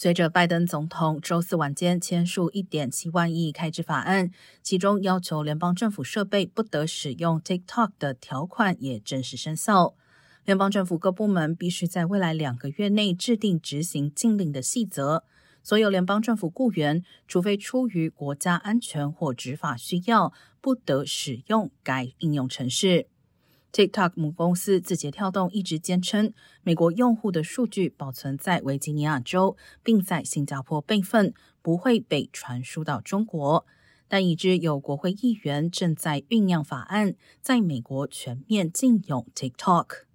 随着拜登总统周四晚间签署一点七万亿开支法案，其中要求联邦政府设备不得使用 TikTok 的条款也正式生效。联邦政府各部门必须在未来两个月内制定执行禁令的细则。所有联邦政府雇员，除非出于国家安全或执法需要，不得使用该应用程式。TikTok 母公司字节跳动一直坚称，美国用户的数据保存在维吉尼亚州，并在新加坡备份，不会被传输到中国。但已知有国会议员正在酝酿法案，在美国全面禁用 TikTok。